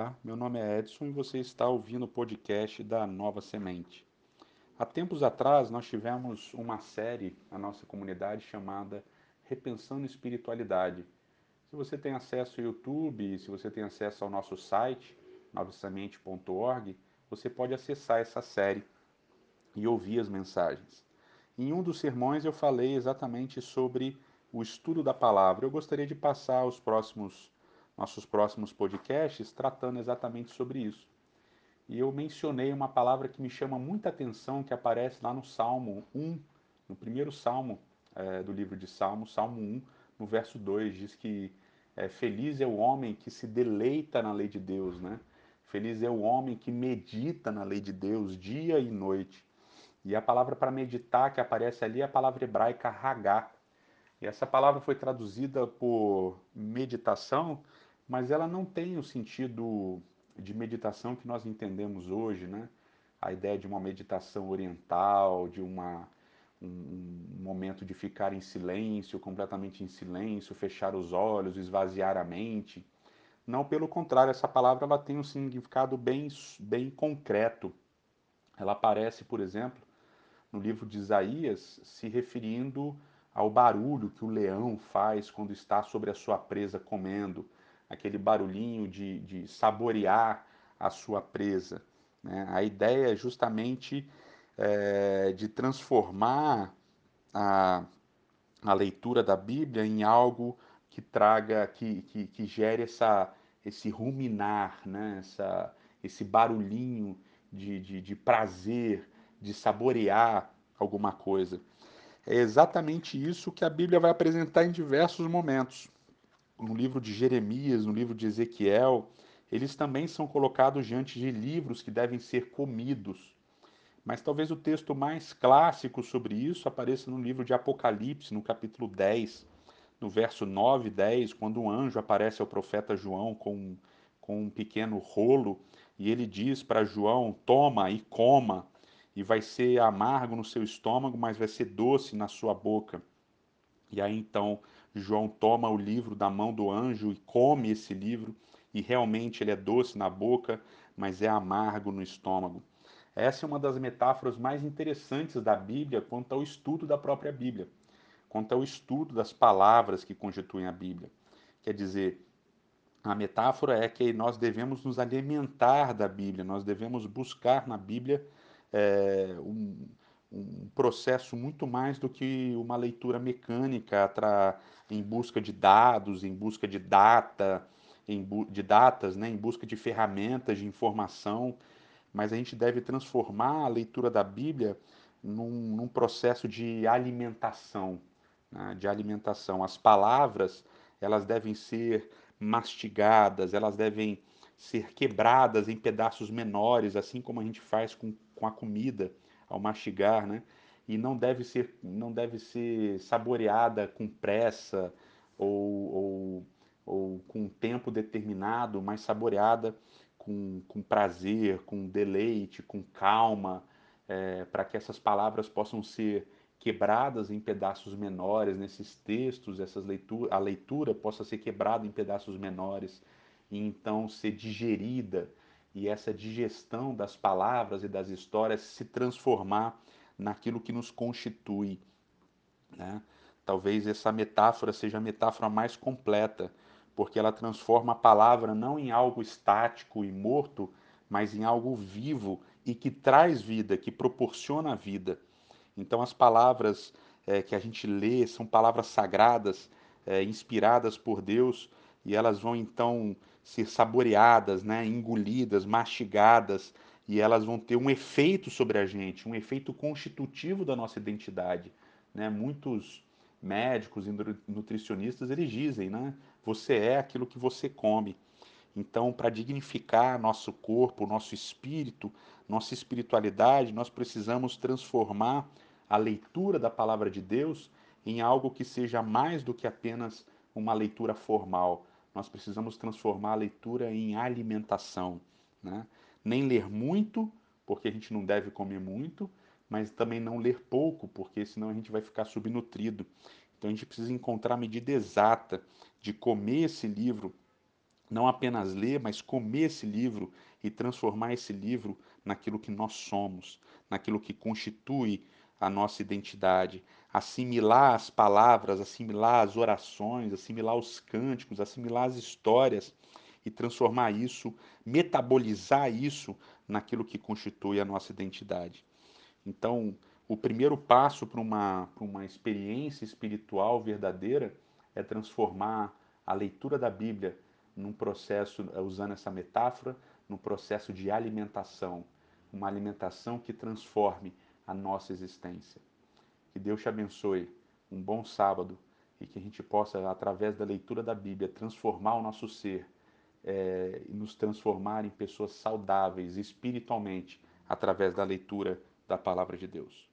Olá, meu nome é Edson e você está ouvindo o podcast da Nova Semente. Há tempos atrás nós tivemos uma série na nossa comunidade chamada Repensando Espiritualidade. Se você tem acesso ao YouTube, se você tem acesso ao nosso site, novasemente.org, você pode acessar essa série e ouvir as mensagens. Em um dos sermões eu falei exatamente sobre o estudo da palavra. Eu gostaria de passar os próximos nossos próximos podcasts tratando exatamente sobre isso. E eu mencionei uma palavra que me chama muita atenção, que aparece lá no Salmo 1, no primeiro salmo é, do livro de Salmos, Salmo 1, no verso 2, diz que é, feliz é o homem que se deleita na lei de Deus, né? Feliz é o homem que medita na lei de Deus dia e noite. E a palavra para meditar que aparece ali é a palavra hebraica hagá. E essa palavra foi traduzida por meditação, mas ela não tem o sentido de meditação que nós entendemos hoje, né? A ideia de uma meditação oriental, de uma, um, um momento de ficar em silêncio, completamente em silêncio, fechar os olhos, esvaziar a mente. Não, pelo contrário, essa palavra ela tem um significado bem, bem concreto. Ela aparece, por exemplo, no livro de Isaías, se referindo ao barulho que o leão faz quando está sobre a sua presa comendo aquele barulhinho de, de saborear a sua presa. Né? A ideia é justamente é, de transformar a, a leitura da Bíblia em algo que traga, que, que, que gere essa, esse ruminar, né? essa, esse barulhinho de, de, de prazer, de saborear alguma coisa. É exatamente isso que a Bíblia vai apresentar em diversos momentos no livro de Jeremias, no livro de Ezequiel, eles também são colocados diante de livros que devem ser comidos. Mas talvez o texto mais clássico sobre isso apareça no livro de Apocalipse, no capítulo 10, no verso 9 e 10, quando um anjo aparece ao profeta João com, com um pequeno rolo e ele diz para João: Toma e coma, e vai ser amargo no seu estômago, mas vai ser doce na sua boca. E aí então João toma o livro da mão do anjo e come esse livro, e realmente ele é doce na boca, mas é amargo no estômago. Essa é uma das metáforas mais interessantes da Bíblia quanto ao estudo da própria Bíblia, quanto ao estudo das palavras que constituem a Bíblia. Quer dizer, a metáfora é que nós devemos nos alimentar da Bíblia, nós devemos buscar na Bíblia é, um, um processo muito mais do que uma leitura mecânica em busca de dados, em busca de data, em bu de datas, né, em busca de ferramentas de informação, mas a gente deve transformar a leitura da Bíblia num, num processo de alimentação, né, de alimentação. As palavras elas devem ser mastigadas, elas devem ser quebradas em pedaços menores, assim como a gente faz com, com a comida ao mastigar, né? E não deve ser, não deve ser saboreada com pressa ou, ou, ou com um tempo determinado, mas saboreada com, com prazer, com deleite, com calma, é, para que essas palavras possam ser quebradas em pedaços menores nesses textos, essas leitura, a leitura possa ser quebrada em pedaços menores e então ser digerida e essa digestão das palavras e das histórias se transformar naquilo que nos constitui. Né? Talvez essa metáfora seja a metáfora mais completa, porque ela transforma a palavra não em algo estático e morto, mas em algo vivo e que traz vida, que proporciona vida. Então, as palavras é, que a gente lê são palavras sagradas, é, inspiradas por Deus, e elas vão então ser saboreadas, né, engolidas, mastigadas, e elas vão ter um efeito sobre a gente, um efeito constitutivo da nossa identidade. Né? Muitos médicos e nutricionistas eles dizem, né, você é aquilo que você come. Então, para dignificar nosso corpo, nosso espírito, nossa espiritualidade, nós precisamos transformar a leitura da palavra de Deus em algo que seja mais do que apenas uma leitura formal, nós precisamos transformar a leitura em alimentação. Né? Nem ler muito, porque a gente não deve comer muito, mas também não ler pouco, porque senão a gente vai ficar subnutrido. Então a gente precisa encontrar a medida exata de comer esse livro não apenas ler, mas comer esse livro e transformar esse livro naquilo que nós somos, naquilo que constitui a nossa identidade, assimilar as palavras, assimilar as orações, assimilar os cânticos, assimilar as histórias e transformar isso, metabolizar isso naquilo que constitui a nossa identidade. Então, o primeiro passo para uma, uma experiência espiritual verdadeira é transformar a leitura da Bíblia num processo, eh, usando essa metáfora, num processo de alimentação, uma alimentação que transforme a nossa existência. Que Deus te abençoe. Um bom sábado e que a gente possa, através da leitura da Bíblia, transformar o nosso ser é, e nos transformar em pessoas saudáveis espiritualmente através da leitura da palavra de Deus.